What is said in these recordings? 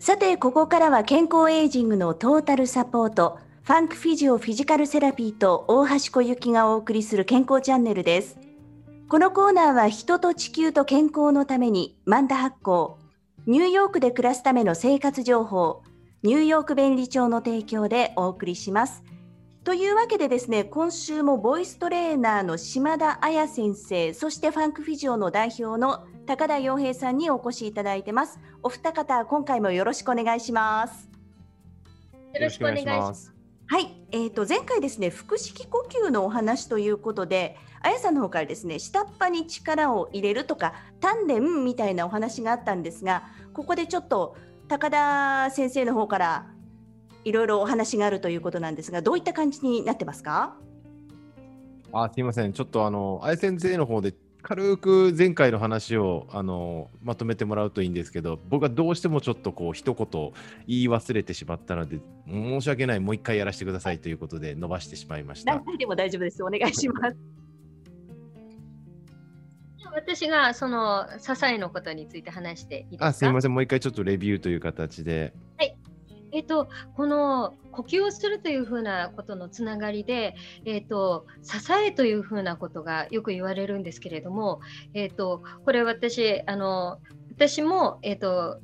さて、ここからは健康エイジングのトータルサポート、ファンクフィジオフィジカルセラピーと大橋小雪がお送りする健康チャンネルです。このコーナーは人と地球と健康のためにマンダ発行、ニューヨークで暮らすための生活情報、ニューヨーク便利帳の提供でお送りします。というわけでですね、今週もボイストレーナーの島田彩先生、そしてファンクフィジオの代表の高田洋平さんにお越しいただいてます。お二方、今回もよろしくお願いします。よろしくお願いします。はい、えーと、前回ですね腹式呼吸のお話ということであやさんの方からですね下っ端に力を入れるとか丹田みたいなお話があったんですがここでちょっと高田先生の方からいろいろお話があるということなんですがどういった感じになってますか？あすみませんちょっとあのあや先生の方で軽く前回の話をあのまとめてもらうといいんですけど僕はどうしてもちょっとこう一言言い忘れてしまったので申し訳ないもう一回やらせてくださいということで伸ばしてしまいました。何回でも大丈夫ですお願いします。私がその支えのことについて話していいですか？あすみませんもう一回ちょっとレビューという形で。はいえっと、この呼吸をするというふうなことのつながりで、えっと、支えというふうなことがよく言われるんですけれども、えっと、これ私あの私も、えっと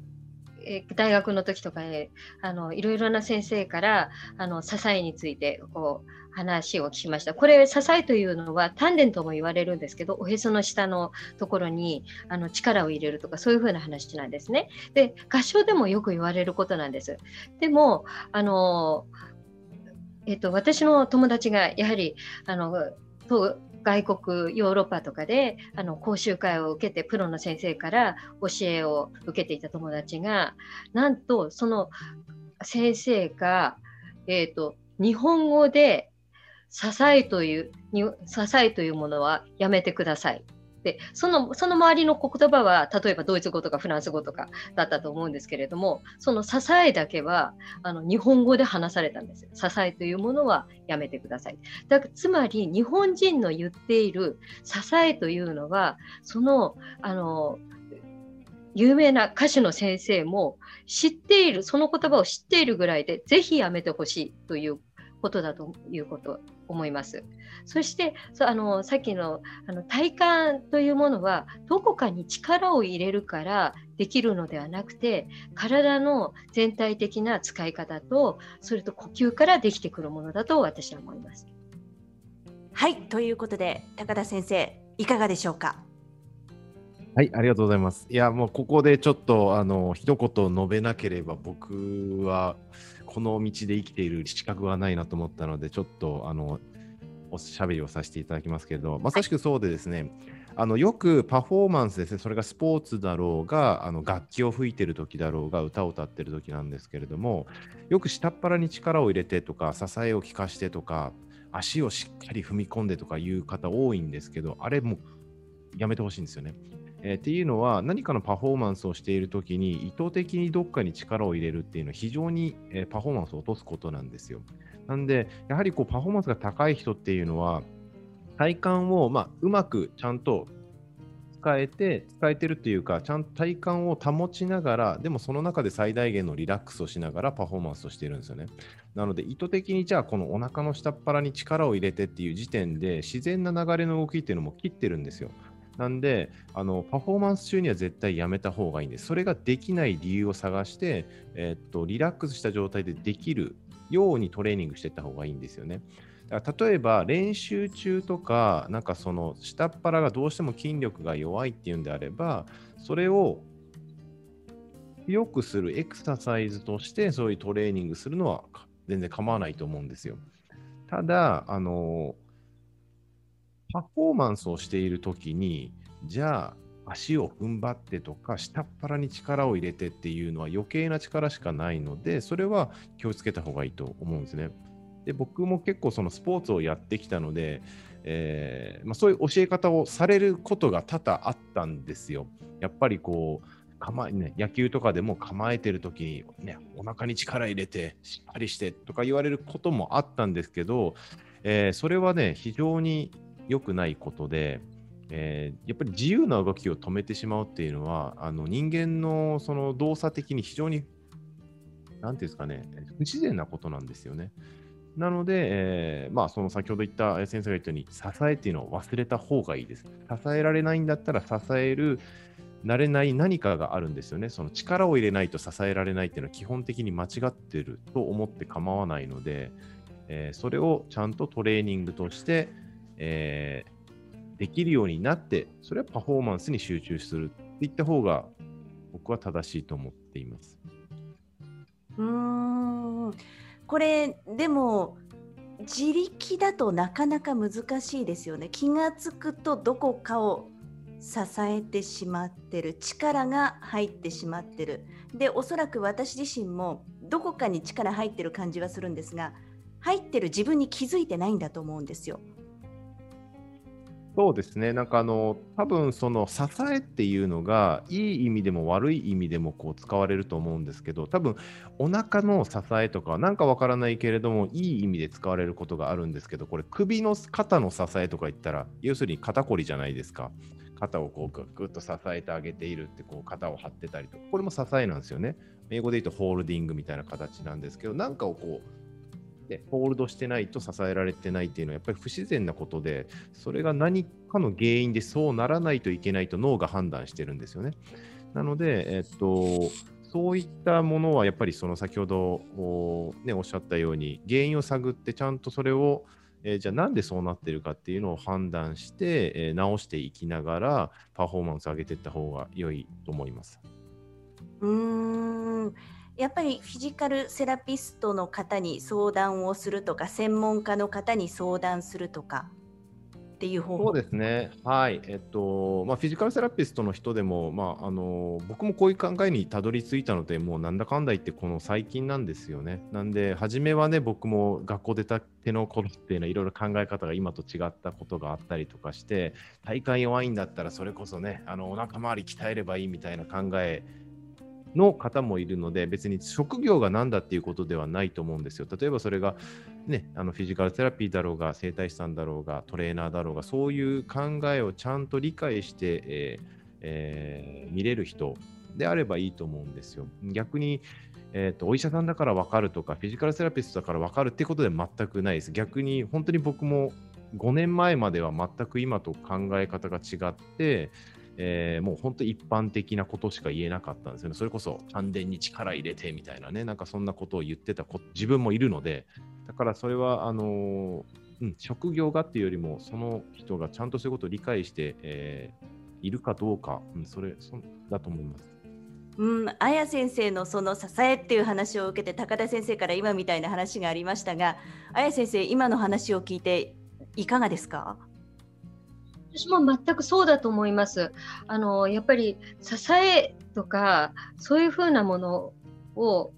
大学の時とかであのいろいろな先生からあの支えについてこう話を聞きました。これ、支えというのは丹田とも言われるんですけど、おへその下のところにあの力を入れるとか、そういうふうな話なんですね。で、合唱でもよく言われることなんです。でも、あの、えっと、私の友達がやはり、あの、外国ヨーロッパとかであの講習会を受けてプロの先生から教えを受けていた友達がなんとその先生が、えーと日本語で支えという支えというものはやめてください。でそのその周りの言葉は例えばドイツ語とかフランス語とかだったと思うんですけれどもその支えだけはあの日本語で話されたんです支えというものはやめてください。だからつまり日本人の言っている支えというのはそのあの有名な歌手の先生も知っているその言葉を知っているぐらいでぜひやめてほしいということだということ思います。そしてあのさっきのあの体感というものはどこかに力を入れるからできるのではなくて体の全体的な使い方とそれと呼吸からできてくるものだと私は思います。はいということで高田先生いかがでしょうか？はい、ありがとうございます。いや、もうここでちょっと、あの、一言述べなければ、僕は、この道で生きている資格はないなと思ったので、ちょっと、あの、おしゃべりをさせていただきますけれど、まさしくそうでですね、あのよくパフォーマンスですね、それがスポーツだろうが、あの楽器を吹いてる時だろうが、歌を歌ってる時なんですけれども、よく下っ腹に力を入れてとか、支えを効かしてとか、足をしっかり踏み込んでとかいう方多いんですけど、あれもやめてほしいんですよね。えー、っていうのは何かのパフォーマンスをしているときに意図的にどっかに力を入れるっていうのは非常に、えー、パフォーマンスを落とすことなんですよ。なんで、やはりこうパフォーマンスが高い人っていうのは体幹を、まあ、うまくちゃんと使えて、使えてるっていうか、ちゃんと体幹を保ちながら、でもその中で最大限のリラックスをしながらパフォーマンスをしているんですよね。なので、意図的にじゃあ、このお腹の下っ腹に力を入れてっていう時点で、自然な流れの動きっていうのも切ってるんですよ。なんであの、パフォーマンス中には絶対やめた方がいいんです。それができない理由を探して、え、っとリラックスした状態でできるようにトレーニングしていった方がいいんですよね。だから例えば練習中とか、なんかその下っ腹がどうしても筋力が弱いっていうんであれば、それを良くするエクササイズとしてそういうトレーニングするのは全然構わないと思うんですよ。ただ、あのパフォーマンスをしているときに、じゃあ足を踏ん張ってとか、下っ腹に力を入れてっていうのは余計な力しかないので、それは気をつけた方がいいと思うんですね。で僕も結構そのスポーツをやってきたので、えーまあ、そういう教え方をされることが多々あったんですよ。やっぱりこう構え、ね、野球とかでも構えてる時に、ね、お腹に力入れてしっかりしてとか言われることもあったんですけど、えー、それはね非常に良くないことで、えー、やっぱり自由な動きを止めてしまうっていうのは、あの人間のその動作的に非常になんていうんですかね、不自然なことなんですよね。なので、えー、まあ、その先ほど言った先生が言ったように、支えっていうのを忘れた方がいいです。支えられないんだったら、支える、なれない何かがあるんですよね。その力を入れないと支えられないっていうのは基本的に間違ってると思って構わないので、えー、それをちゃんとトレーニングとして、えー、できるようになって、それはパフォーマンスに集中するっていった方が僕は正しいと思っています。うんこれでも自力だとなかなか難しいですよね。気が付くとどこかを支えてしまってる力が入ってしまってるでおそらく私自身もどこかに力入ってる感じはするんですが入ってる自分に気づいてないんだと思うんですよ。そうですね、なんかあの、多分その支えっていうのが、いい意味でも悪い意味でもこう使われると思うんですけど、多分お腹の支えとか、なんかわからないけれども、いい意味で使われることがあるんですけど、これ、首の肩の支えとか言ったら、要するに肩こりじゃないですか。肩をこうぐっと支えてあげているって、こう肩を張ってたりとか、これも支えなんですよね。英語で言うとホールディングみたいな形なんですけど、なんかをこう、でホールドしてないと支えられてないっていうのはやっぱり不自然なことでそれが何かの原因でそうならないといけないと脳が判断してるんですよね。なので、えっと、そういったものはやっぱりその先ほどお,、ね、おっしゃったように原因を探ってちゃんとそれをえー、じゃあなんでそうなってるかっていうのを判断して、えー、直していきながらパフォーマンスを上げていった方が良いと思います。うーんやっぱりフィジカルセラピストの方に相談をするとか専門家の方に相談するとかっていう方法。そうですね、はい。えっとまあ、フィジカルセラピストの人でも、まあ、あの僕もこういう考えにたどり着いたので、もうなんだかんだ言って、この最近なんですよね。なんで、初めはね、僕も学校出たての頃っていうのは、いろいろ考え方が今と違ったことがあったりとかして、体幹弱いんだったら、それこそね、あのお腹周り鍛えればいいみたいな考えの方もいるので、別に職業が何だっていうことではないと思うんですよ。例えばそれが、ね、あのフィジカルセラピーだろうが、整体師さんだろうが、トレーナーだろうが、そういう考えをちゃんと理解して、えーえー、見れる人であればいいと思うんですよ。逆に、えーと、お医者さんだから分かるとか、フィジカルセラピストだから分かるってことで全くないです。逆に、本当に僕も5年前までは全く今と考え方が違って、えー、もう本当一般的なことしか言えなかったんですよね。それこそ、丹田に力入れてみたいなね、なんかそんなことを言ってた自分もいるので、だからそれは、あの、うん、職業がっていうよりも、その人がちゃんとそういうことを理解して、えー、いるかどうか、うん、それそだと思います。うん、綾先生のその支えっていう話を受けて高田先生から今みたいな話がありましたが綾先生今の話を聞いていかがですか？私も全くそうだと思います。あのやっぱり支えとかそういうふうなものを、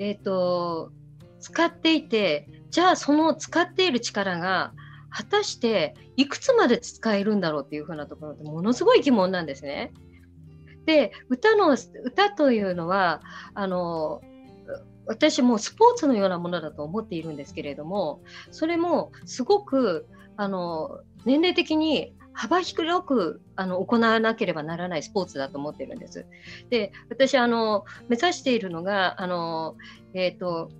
えーと、使っていてじゃあその使っている力が果たしていくつまで使えるんだろうっていうふうなところでものすごい疑問なんですね。で歌の歌というのはあの私もスポーツのようなものだと思っているんですけれどもそれもすごくあの年齢的に幅広くあの行わなければならないスポーツだと思ってるんです。で私あの目指しているのがあの、えーと、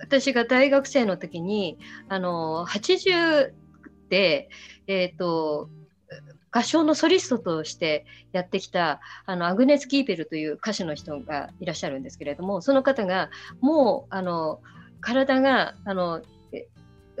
私が大学生の時にあの80で、えーと、合唱のソリストとしてやってきたあのアグネス・キーペルという歌手の人がいらっしゃるんですけれどもその方がもうあの体があの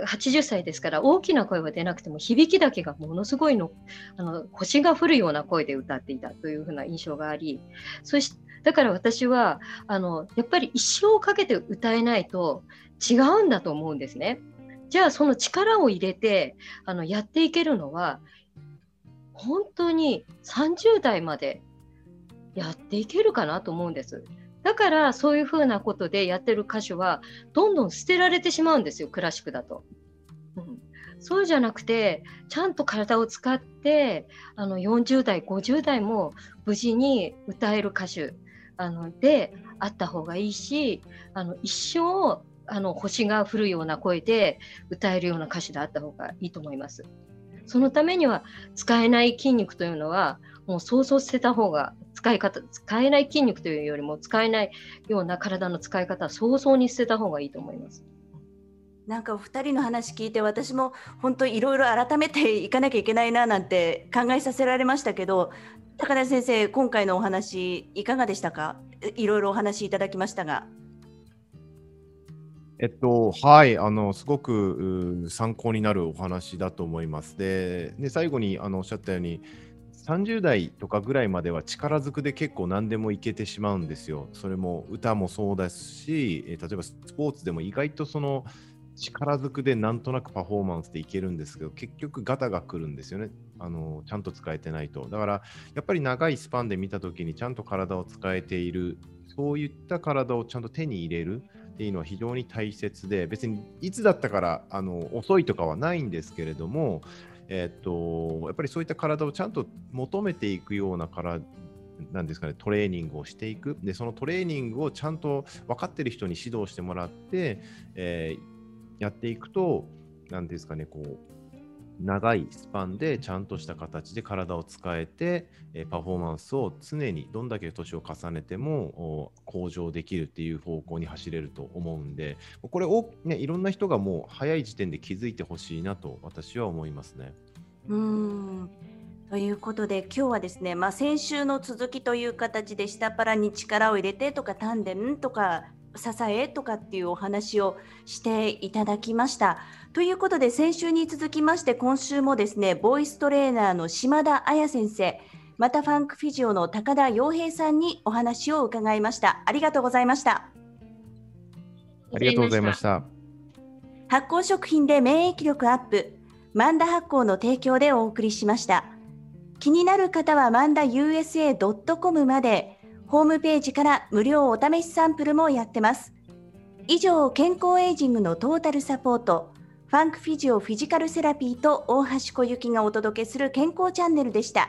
80歳ですから大きな声は出なくても響きだけがものすごいのあの星が降るような声で歌っていたというふうな印象がありそしだから私はあのやっぱり一生かけて歌えないと違うんだと思うんですね。じゃあその力を入れてあのやっていけるのは本当に30代までやっていけるかなと思うんです。だからそういうふうなことでやってる歌手はどんどん捨てられてしまうんですよクラシックだと。うん、そうじゃなくてちゃんと体を使ってあの40代50代も無事に歌える歌手あのであった方がいいしあの一生あの星が降るような声で歌えるような歌手であった方がいいと思います。そのためには使えない筋肉というのはもう想像捨てた方が使い方、使えない筋肉というよりも使えないような体の使い方は早々に捨てた方がいいと思います。なんかお二人の話聞いて私も本当いろいろ改めていかなきゃいけないななんて考えさせられましたけど高田先生今回のお話いかがでしたか？いろいろお話いただきましたが。えっと、はい、あの、すごく参考になるお話だと思います。で、で最後にあのおっしゃったように、30代とかぐらいまでは力ずくで結構何でもいけてしまうんですよ。それも歌もそうですし、例えばスポーツでも意外とその力ずくでなんとなくパフォーマンスでいけるんですけど、結局ガタが来るんですよね。あのちゃんと使えてないと。だからやっぱり長いスパンで見たときにちゃんと体を使えている、そういった体をちゃんと手に入れる。っていうのは非常に大切で別にいつだったからあの遅いとかはないんですけれどもえっと、やっぱりそういった体をちゃんと求めていくような体なんですかね、トレーニングをしていく。で、そのトレーニングをちゃんと分かってる人に指導してもらって、えー、やっていくと、何ですかね、こう、長いスパンでちゃんとした形で体を使えて、えパフォーマンスを常にどんだけ年を重ねても向上できるっていう方向に走れると思うんで、これを、ね、いろんな人がもう早い時点で気づいてほしいなと私は思いますね。うんということで今日はですね、まあ、先週の続きという形で下っ腹に力を入れてとか丹田とか支えとかっていうお話をしていただきました。ということで先週に続きまして今週もですねボイストレーナーの島田彩先生またファンクフィジオの高田洋平さんにお話を伺いました。ありがとうございました。ありがとうございました。発酵食品で免疫力アップマンダ発酵の提供でお送りしました。気になる方はマンダ USA.com までホームページから無料お試しサンプルもやってます以上健康エイジングのトータルサポートファンクフィジオフィジカルセラピーと大橋小雪がお届けする健康チャンネルでした。